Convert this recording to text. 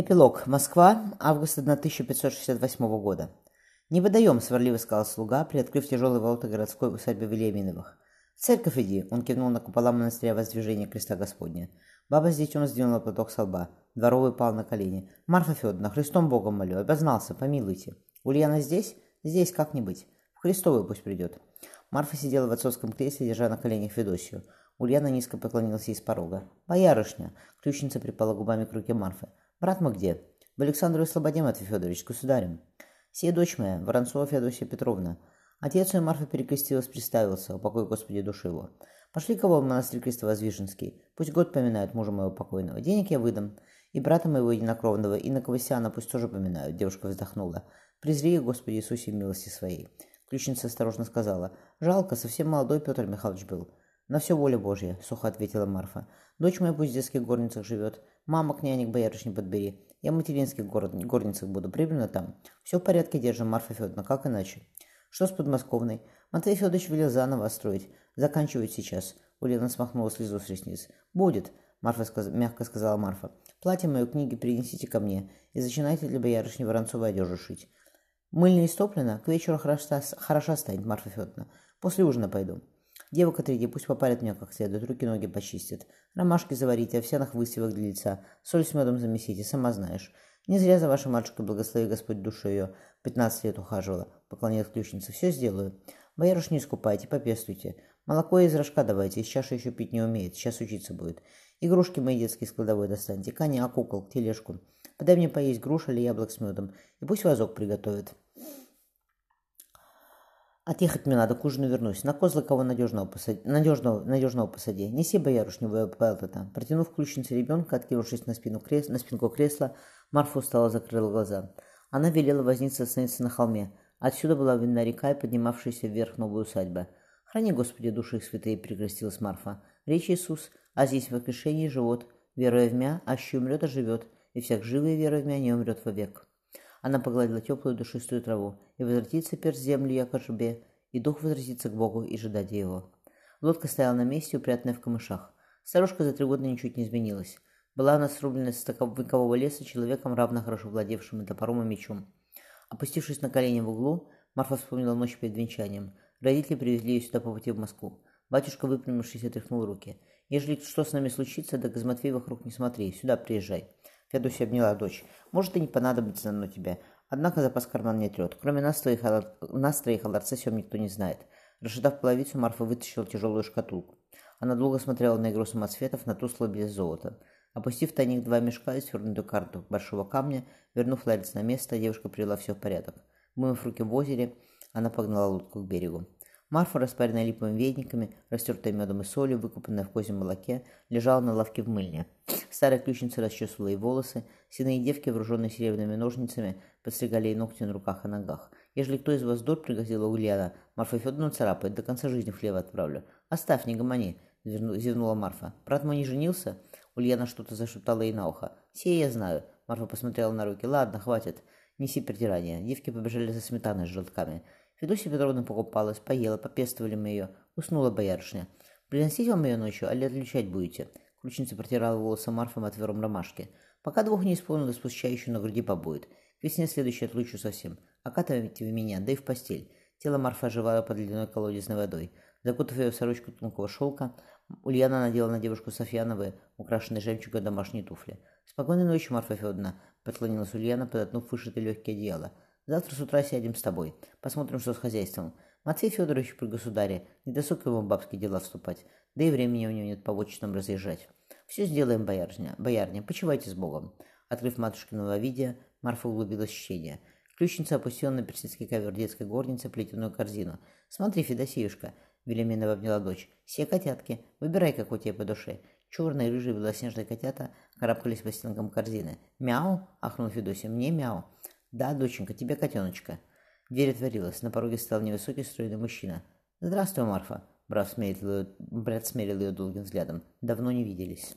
Эпилог. Москва. Август 1568 года. «Не выдаем», — сварливо сказал слуга, приоткрыв тяжелые ворота городской усадьбы Вильяминовых. «В церковь иди», — он кивнул на купола монастыря воздвижения креста Господня. Баба с детем сдвинула платок со лба. Дворовый пал на колени. «Марфа Федоровна, Христом Богом молю, обознался, помилуйте. Ульяна здесь? Здесь как-нибудь. В Христовую пусть придет». Марфа сидела в отцовском кресле, держа на коленях Федосию. Ульяна низко поклонилась ей с порога. «Боярышня!» — ключница припала губами к руке Марфы. Брат мой где? В Александрове Слободе, Матвей Федорович, государем. Сия дочь моя, Воронцова Феодосия Петровна. Отец ее Марфа перекрестилась, приставился, упокой Господи души его. Пошли кого в монастырь Крестовоздвиженский. Пусть год поминают мужа моего покойного. Денег я выдам. И брата моего единокровного, и на Ковасяна пусть тоже поминают. Девушка вздохнула. Презри, Господи Иисусе, милости своей. Ключница осторожно сказала. Жалко, совсем молодой Петр Михайлович был. На все воля Божья, сухо ответила Марфа. Дочь моя пусть в детских горницах живет. Мама к нянек боярышни подбери. Я в материнских город, горницах буду, прибыльно там. Все в порядке держим, Марфа Федоровна, как иначе? Что с подмосковной? Матвей Федорович велел заново строить. Заканчивают сейчас. Ульяна смахнула слезу с ресниц. Будет, Марфа сказ... мягко сказала Марфа. Платье мое, книги принесите ко мне и начинайте для боярышни Воронцовой одежду шить. Мыльня истоплена, к вечеру хороша, хороша станет, Марфа Федоровна. После ужина пойду. Девок отреди, пусть попарят меня как следует, руки-ноги почистят. Ромашки заварите, овсяных высевок для лица, соль с медом замесите, сама знаешь. Не зря за вашей матушкой благослови Господь душу ее. Пятнадцать лет ухаживала, поклонилась ключница. Все сделаю. Боярыш не искупайте, попестуйте. Молоко из рожка давайте, из чаши еще пить не умеет, сейчас учиться будет. Игрушки мои детские с кладовой достаньте, коня, кукол, тележку. Подай мне поесть груш или яблок с медом, и пусть вазок приготовит. Отъехать мне надо, к ужину вернусь. На козла кого надежного посади. Надежного, надежного посади. Неси боярышню Пэлтота. Протянув ключницу ребенка, откинувшись на, спину крес... на спинку кресла, Марфа устало закрыла глаза. Она велела возниться остановиться на холме. Отсюда была видна река и поднимавшаяся вверх новая усадьба. «Храни, Господи, души их святые», — прикрестилась Марфа. «Речь Иисус, а здесь в воскрешении живот. Веруя в мя, аще умрет, а живет, и всяк живый, веруя в мя, не умрет вовек». Она погладила теплую душистую траву. «И возвратится перст землю, яко жбе, и дух возвратится к Богу и ждать его». Лодка стояла на месте, упрятанная в камышах. Старушка за три года ничуть не изменилась. Была она срублена с векового леса человеком, равно хорошо владевшим и топором, и мечом. Опустившись на колени в углу, Марфа вспомнила ночь перед венчанием. Родители привезли ее сюда по пути в Москву. Батюшка, выпрямившись, отряхнул руки. «Ежели что с нами случится, да Газматвей вокруг не смотри, сюда приезжай». Федосия обняла дочь. «Может, и не понадобится оно тебе. Однако запас карман не трет. Кроме нас, твоих, нас троих о ларце сём никто не знает». Расшатав половицу, Марфа вытащила тяжелую шкатулку. Она долго смотрела на игру самоцветов, на тускло без золота. Опустив в тайник два мешка и свернутую карту большого камня, вернув ларец на место, девушка привела все в порядок. Вымыв руки в озере, она погнала лодку к берегу. Марфа, распаренная липовыми вениками, растертая медом и солью, выкупанная в козьем молоке, лежала на лавке в мыльне. Старая ключница расчесывала ей волосы, синые девки, вооруженные серебряными ножницами, подстригали ей ногти на руках и ногах. «Ежели кто из вас дур, — пригрозила Ульяна, — Марфа Федоровна царапает, до конца жизни в отправлю. Оставь, не гомони!» — зевнула Марфа. «Брат мой не женился?» Ульяна что-то зашептала ей на ухо. «Сие я знаю». Марфа посмотрела на руки. «Ладно, хватит. Неси притирание». Девки побежали за сметаной с желтками. Федосия Петровна покупалась, поела, попестовали мы ее. Уснула боярышня. «Приносить вам ее ночью, али отличать будете?» Ключница протирала волосы Марфом отвером ромашки. «Пока двух не исполнилось, спустя еще на груди побудет. К весне следующей отлучу совсем. Окатывайте вы меня, да и в постель». Тело Марфа оживало под ледяной колодезной водой. Закутав ее в сорочку тонкого шелка, Ульяна надела на девушку Софьяновые, украшенные жемчугом домашние туфли. «Спокойной ночи, Марфа Федоровна», — поклонилась Ульяна, подотнув вышитые легкие одеяла. Завтра с утра сядем с тобой. Посмотрим, что с хозяйством. Матвей Федорович при государе. Не досуг его в бабские дела вступать. Да и времени у него нет по вотчинам разъезжать. Все сделаем, боярня. Боярня, почивайте с Богом. Открыв матушкиного видя, Марфа углубилась в чтение. Ключница опустила на персидский ковер детской горницы плетеную корзину. «Смотри, Федосеюшка!» — Велиминова обняла дочь. «Все котятки. Выбирай, какой тебе по душе». Черные, рыжие, белоснежные котята карабкались по стенкам корзины. «Мяу!» — ахнул Федосия. «Мне мяу!» «Да, доченька, тебе котеночка». Дверь отворилась. На пороге стоял невысокий стройный мужчина. «Здравствуй, Марфа!» Брат смерил, ее, долгим взглядом. «Давно не виделись».